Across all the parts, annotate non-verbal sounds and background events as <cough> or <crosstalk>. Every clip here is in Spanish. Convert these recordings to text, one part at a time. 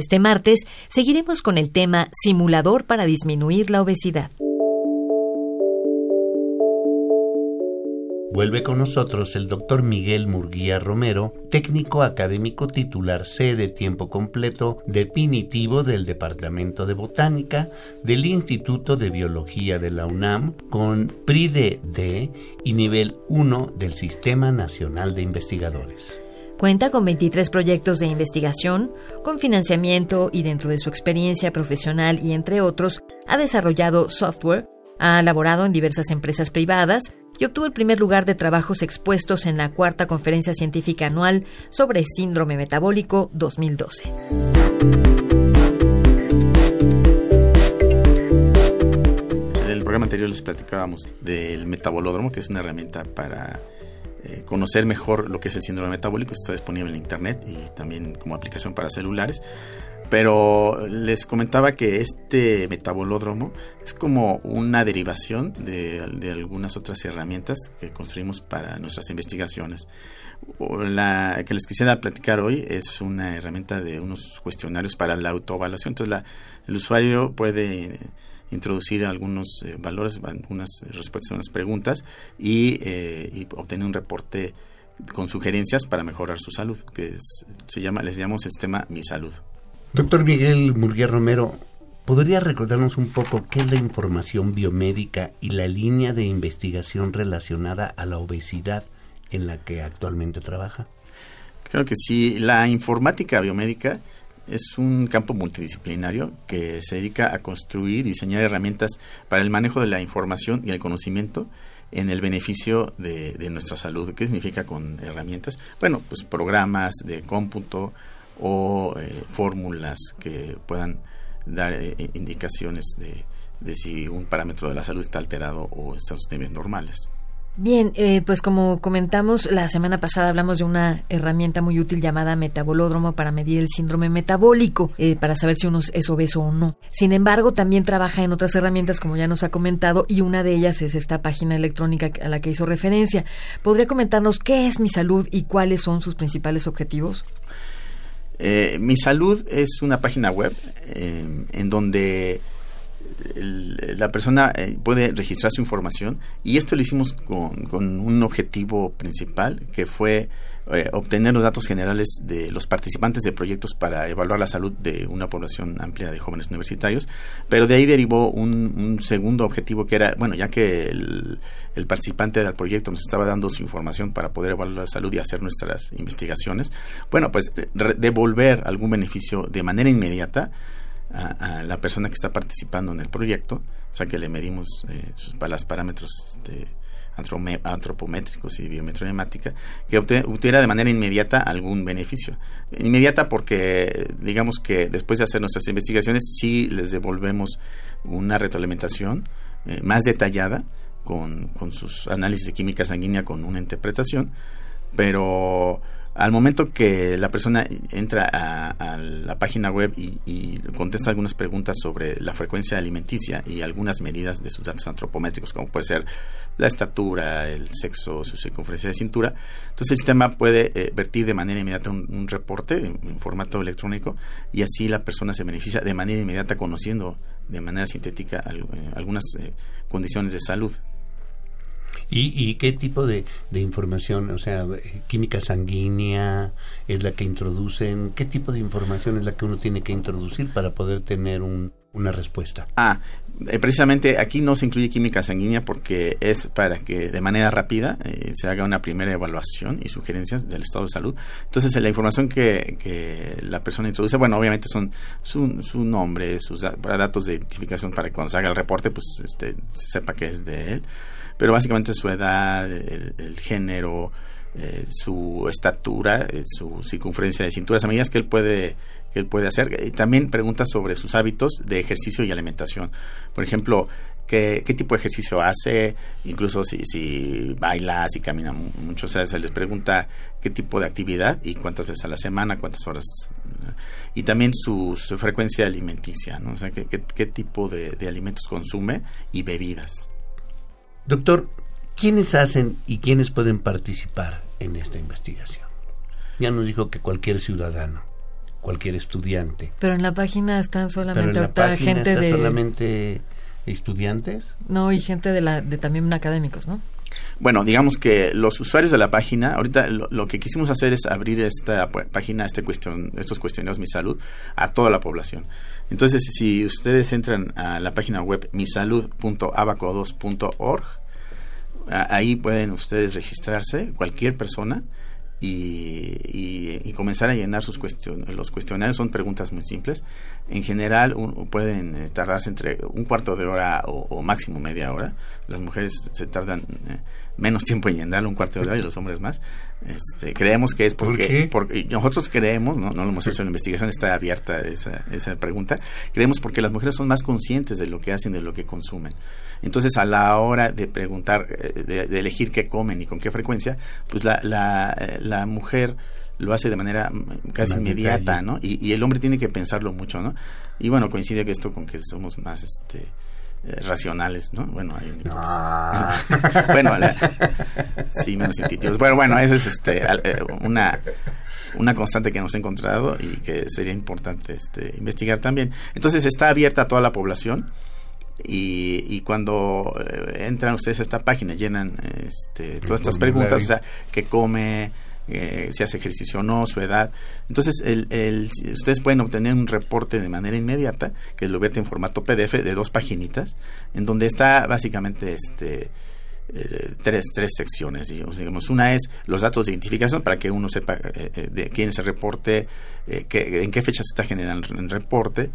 Este martes seguiremos con el tema Simulador para disminuir la obesidad. Vuelve con nosotros el doctor Miguel Murguía Romero, técnico académico titular C de tiempo completo definitivo del Departamento de Botánica del Instituto de Biología de la UNAM con PRIDE D y nivel 1 del Sistema Nacional de Investigadores. Cuenta con 23 proyectos de investigación, con financiamiento y dentro de su experiencia profesional y entre otros, ha desarrollado software, ha laborado en diversas empresas privadas, y obtuvo el primer lugar de trabajos expuestos en la cuarta conferencia científica anual sobre síndrome metabólico 2012. En el programa anterior les platicábamos del metabolódromo, que es una herramienta para eh, conocer mejor lo que es el síndrome metabólico. Está disponible en Internet y también como aplicación para celulares. Pero les comentaba que este metabolódromo es como una derivación de, algunas otras herramientas que construimos para nuestras investigaciones. La que les quisiera platicar hoy es una herramienta de unos cuestionarios para la autoevaluación. Entonces, el usuario puede introducir algunos eh, valores, algunas respuestas a unas preguntas y, eh, y, obtener un reporte con sugerencias para mejorar su salud, que se llama, les llamamos sistema Mi Salud. Doctor Miguel Murguía Romero, ¿podría recordarnos un poco qué es la información biomédica y la línea de investigación relacionada a la obesidad en la que actualmente trabaja? Creo que sí. La informática biomédica es un campo multidisciplinario que se dedica a construir y diseñar herramientas para el manejo de la información y el conocimiento en el beneficio de, de nuestra salud. ¿Qué significa con herramientas? Bueno, pues programas de cómputo, o eh, fórmulas que puedan dar eh, indicaciones de, de, si un parámetro de la salud está alterado o está en sus niveles normales. Bien, eh, pues como comentamos la semana pasada hablamos de una herramienta muy útil llamada metabolódromo para medir el síndrome metabólico, para saber si uno es obeso o no. Sin embargo, también trabaja en otras herramientas como ya nos ha comentado y una de ellas es esta página electrónica a la que hizo referencia. ¿Podría comentarnos qué es mi salud y cuáles son sus principales objetivos? Eh, Mi Salud es una página web eh, en donde la persona eh, puede registrar su información y esto lo hicimos con, un objetivo principal que fue eh, obtener los datos generales de los participantes de proyectos para evaluar la salud de una población amplia de jóvenes universitarios, pero de ahí derivó un, segundo objetivo que era, bueno, ya que el, participante del proyecto nos estaba dando su información para poder evaluar la salud y hacer nuestras investigaciones, bueno, pues devolver algún beneficio de manera inmediata a, la persona que está participando en el proyecto, o sea que le medimos eh, sus, parámetros de antropométricos y biometronemática, que obtuviera de manera inmediata algún beneficio. Inmediata porque, digamos que después de hacer nuestras investigaciones, sí les devolvemos una retroalimentación eh, más detallada con, con sus análisis de química sanguínea con una interpretación, pero al momento que la persona entra a, la página web y, contesta algunas preguntas sobre la frecuencia alimenticia y algunas medidas de sus datos antropométricos, como puede ser la estatura, el sexo, su circunferencia de cintura, entonces el sistema puede eh, vertir de manera inmediata un, reporte en, formato electrónico y así la persona se beneficia de manera inmediata conociendo de manera sintética eh, algunas eh, condiciones de salud ¿Y, qué tipo de, información, o sea, química sanguínea es la que introducen? ¿Qué tipo de información es la que uno tiene que introducir para poder tener una respuesta? Ah, eh, precisamente aquí no se incluye química sanguínea porque es para que de manera rápida eh, se haga una primera evaluación y sugerencias del estado de salud. Entonces, la información que, que la persona introduce, bueno, obviamente son su, su nombre, sus datos de identificación para que cuando se haga el reporte, pues este, se sepa que es de él pero básicamente su edad, el, género, eh, su estatura, eh, su circunferencia de cintura, medidas que él puede que él puede hacer. Y también pregunta sobre sus hábitos de ejercicio y alimentación. Por ejemplo, qué, tipo de ejercicio hace, incluso si, si baila, si camina mucho, o se les pregunta qué tipo de actividad y cuántas veces a la semana, cuántas horas, y también su, frecuencia alimenticia, ¿no? o sea, qué, qué, tipo de, de alimentos consume y bebidas. Doctor, ¿quiénes hacen y quiénes pueden participar en esta investigación? Ya nos dijo que cualquier ciudadano cualquier estudiante. Pero en la página están solamente Pero en la gente de solamente estudiantes. No, y gente de la de también académicos, ¿no? Bueno, digamos que los usuarios de la página, ahorita lo, que quisimos hacer es abrir esta página, este cuestión, estos cuestionarios Mi Salud, a toda la población. Entonces, si ustedes entran a la página web misalud.abaco2.org, ahí pueden ustedes registrarse, cualquier persona, y, comenzar a llenar sus cuestionarios. Los cuestionarios son preguntas muy simples. En general pueden eh, tardarse entre un cuarto de hora o, máximo media hora. Las mujeres se tardan eh, menos tiempo en llenarlo, un cuarto de hora, y los hombres más. Este, creemos que es porque, porque nosotros creemos, ¿no? no lo hemos hecho, la investigación está abierta esa, esa pregunta, creemos porque las mujeres son más conscientes de lo que hacen, de lo que consumen. Entonces, a la hora de preguntar, eh, de, elegir qué comen y con qué frecuencia, pues la, la, la mujer lo hace de manera mm, casi inmediata, ¿no? Y, el hombre tiene que pensarlo mucho, ¿no? Y bueno, coincide que esto con que somos más, este, eh, racionales, ¿no? Bueno, hay ah. <laughs> bueno, sí, menos intuitivos. Bueno, bueno, esa es este, una, una constante que hemos encontrado y que sería importante este, investigar también. Entonces está abierta a toda la población y, cuando eh, entran ustedes a esta página, llenan este, todas estas preguntas, o sea, qué come, eh, si hace ejercicio o no, su edad. Entonces, el, ustedes pueden obtener un reporte de manera inmediata, que lo vierte en formato PDF de dos paginitas, en donde está básicamente este eh, tres, tres secciones. Digamos. Una es los datos de identificación para que uno sepa de quién es el reporte, en qué fecha se está generando el reporte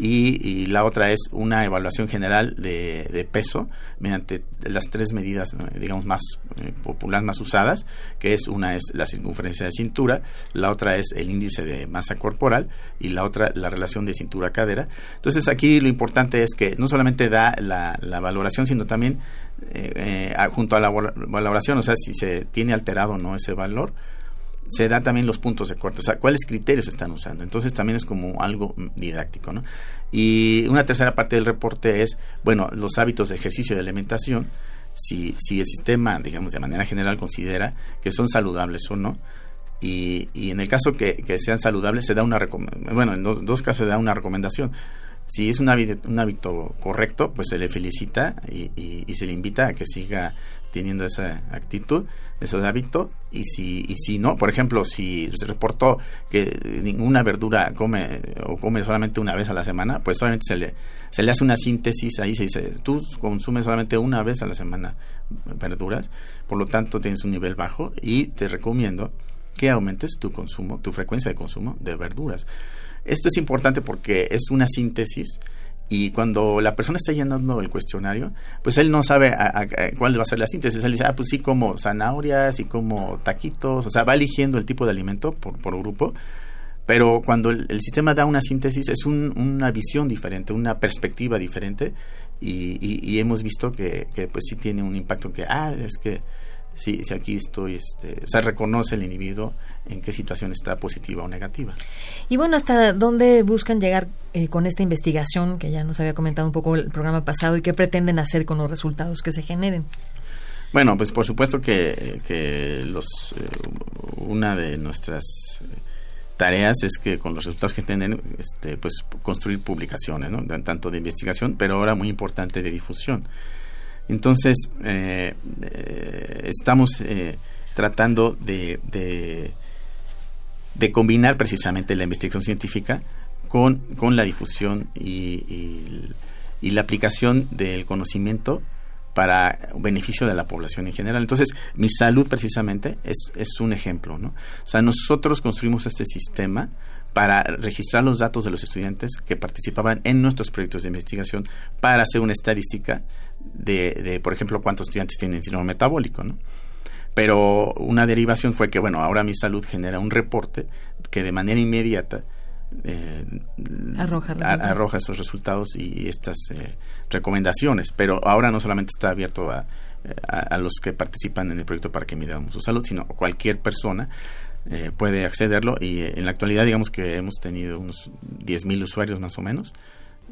y, la otra es una evaluación general de, peso mediante las tres medidas, digamos, más eh, populares, más usadas, que es una es la circunferencia de cintura, la otra es el índice de masa corporal y la otra la relación de cintura-cadera. Entonces aquí lo importante es que no solamente da la, valoración, sino también eh, eh, junto a la valoración, o sea, si se tiene alterado o no ese valor, se da también los puntos de corte, o sea, cuáles criterios están usando. Entonces también es como algo didáctico, ¿no? Y una tercera parte del reporte es, bueno, los hábitos de ejercicio y de alimentación, si, si el sistema, digamos, de manera general considera que son saludables o no. Y, en el caso que, sean saludables, se da una bueno, en dos, casos se da una recomendación. Si es un hábito, correcto, pues se le felicita y se le invita a que siga teniendo esa actitud, ese hábito, y si, y si no, por ejemplo, si se reportó que ninguna verdura come o come solamente una vez a la semana, pues solamente se le, se le hace una síntesis ahí, se dice, tú consumes solamente una vez a la semana verduras, por lo tanto tienes un nivel bajo y te recomiendo que aumentes tu consumo, tu frecuencia de consumo de verduras. Esto es importante porque es una síntesis y cuando la persona está llenando el cuestionario, pues él no sabe a, cuál va a ser la síntesis. Él dice, ah, pues sí, como zanahorias y como taquitos. O sea, va eligiendo el tipo de alimento por, por grupo. Pero cuando el, sistema da una síntesis, es una visión diferente, una perspectiva diferente. Y, y, hemos visto que, que, pues sí tiene un impacto que, ah, es que si, si aquí estoy, este, o sea, reconoce el individuo en qué situación está positiva o negativa. Y bueno, ¿hasta dónde buscan llegar eh, con esta investigación que ya nos había comentado un poco el programa pasado y qué pretenden hacer con los resultados que se generen? Bueno, pues por supuesto que, que los, eh, una de nuestras tareas es que con los resultados que tienen, este, pues construir publicaciones, ¿no? tanto de investigación, pero ahora muy importante de difusión. Entonces, eh, estamos tratando de, de combinar precisamente la investigación científica con, con la difusión y, y, la aplicación del conocimiento para beneficio de la población en general. Entonces, mi salud precisamente es, es un ejemplo, ¿no? O sea, nosotros construimos este sistema para registrar los datos de los estudiantes que participaban en nuestros proyectos de investigación para hacer una estadística de, de por ejemplo, cuántos estudiantes tienen síndrome metabólico, ¿no? Pero una derivación fue que, bueno, ahora mi salud genera un reporte que de manera inmediata eh, arroja, arroja estos resultados y estas eh, recomendaciones. Pero ahora no solamente está abierto a, a, los que participan en el proyecto para que midamos su salud, sino cualquier persona eh, puede accederlo y en la actualidad digamos que hemos tenido unos 10.000 usuarios más o menos,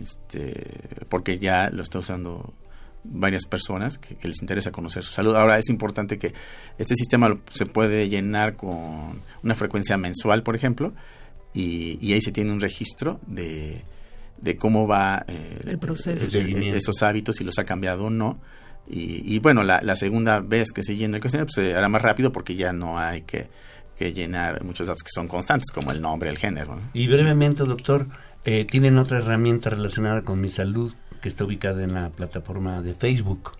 este, porque ya lo está usando varias personas que, les interesa conocer su salud. Ahora es importante que este sistema se puede llenar con una frecuencia mensual, por ejemplo, y, ahí se tiene un registro de, de cómo va eh, el proceso. esos hábitos, si los ha cambiado o no. Y, bueno, la, segunda vez que se llena el cuestionario pues, se hará más rápido porque ya no hay que, que, llenar muchos datos que son constantes, como el nombre, el género. Y brevemente, doctor, eh, ¿tienen otra herramienta relacionada con mi salud que está ubicada en la plataforma de Facebook?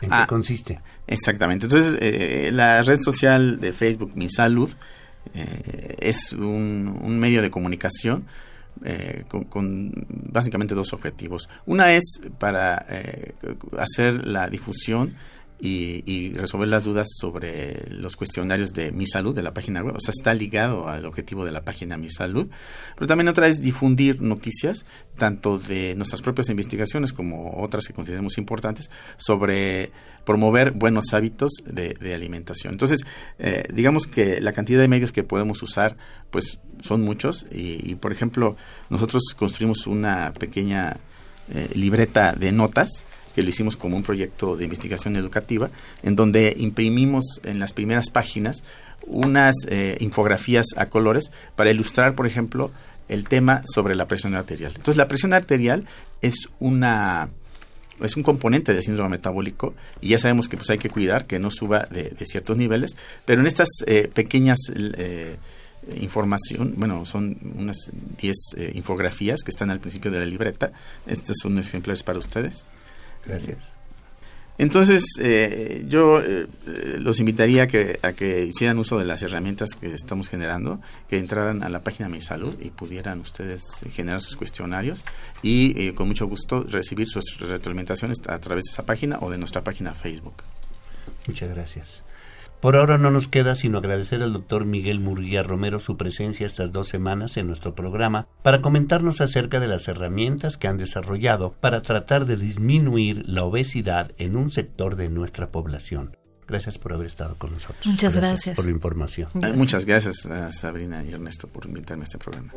¿En qué ah, consiste? Exactamente. Entonces, eh, la red social de Facebook, Mi Salud, eh, es un, medio de comunicación eh, con, básicamente dos objetivos. Una es para hacer la difusión y, resolver las dudas sobre los cuestionarios de Mi Salud de la página web. O sea, está ligado al objetivo de la página Mi Salud. Pero también otra es difundir noticias, tanto de nuestras propias investigaciones como otras que consideremos importantes, sobre promover buenos hábitos de, alimentación. Entonces, eh, digamos que la cantidad de medios que podemos usar, pues son muchos. Y, por ejemplo, nosotros construimos una pequeña eh, libreta de notas que lo hicimos como un proyecto de investigación educativa, en donde imprimimos en las primeras páginas unas eh, infografías a colores para ilustrar, por ejemplo, el tema sobre la presión arterial. Entonces, la presión arterial es una es un componente del síndrome metabólico y ya sabemos que pues hay que cuidar que no suba de, ciertos niveles, pero en estas eh, pequeñas eh, información, bueno, son unas 10 infografías que están al principio de la libreta. Estos son ejemplares para ustedes. Gracias. Entonces, eh, yo eh, los invitaría a que, a que hicieran uso de las herramientas que estamos generando, que entraran a la página Mi Salud y pudieran ustedes generar sus cuestionarios y eh, con mucho gusto recibir sus retroalimentaciones a través de esa página o de nuestra página Facebook. Muchas gracias. Por ahora no nos queda sino agradecer al doctor Miguel Murguía Romero su presencia estas dos semanas en nuestro programa para comentarnos acerca de las herramientas que han desarrollado para tratar de disminuir la obesidad en un sector de nuestra población. Gracias por haber estado con nosotros. Muchas gracias. por la información. Muchas gracias a Sabrina y Ernesto por invitarme a este programa.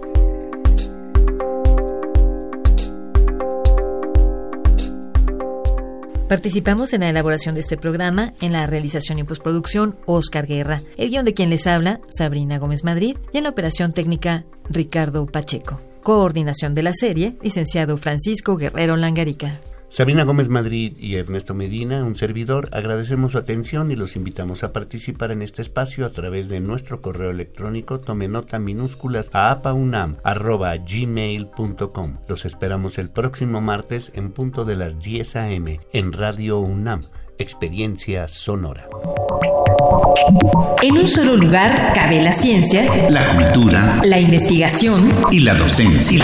Participamos en la elaboración de este programa, en la realización y postproducción, Oscar Guerra, el guion de quien les habla, Sabrina Gómez Madrid, y en la operación técnica, Ricardo Pacheco. Coordinación de la serie, licenciado Francisco Guerrero Langarica. Sabina Gómez Madrid y Ernesto Medina, un servidor, agradecemos su atención y los invitamos a participar en este espacio a través de nuestro correo electrónico tome nota minúsculas a apaunam.gmail.com. Los esperamos el próximo martes en punto de las 10 a.m. en Radio UNAM, Experiencia Sonora. En un solo lugar cabe la ciencia, la cultura, la investigación y la docencia.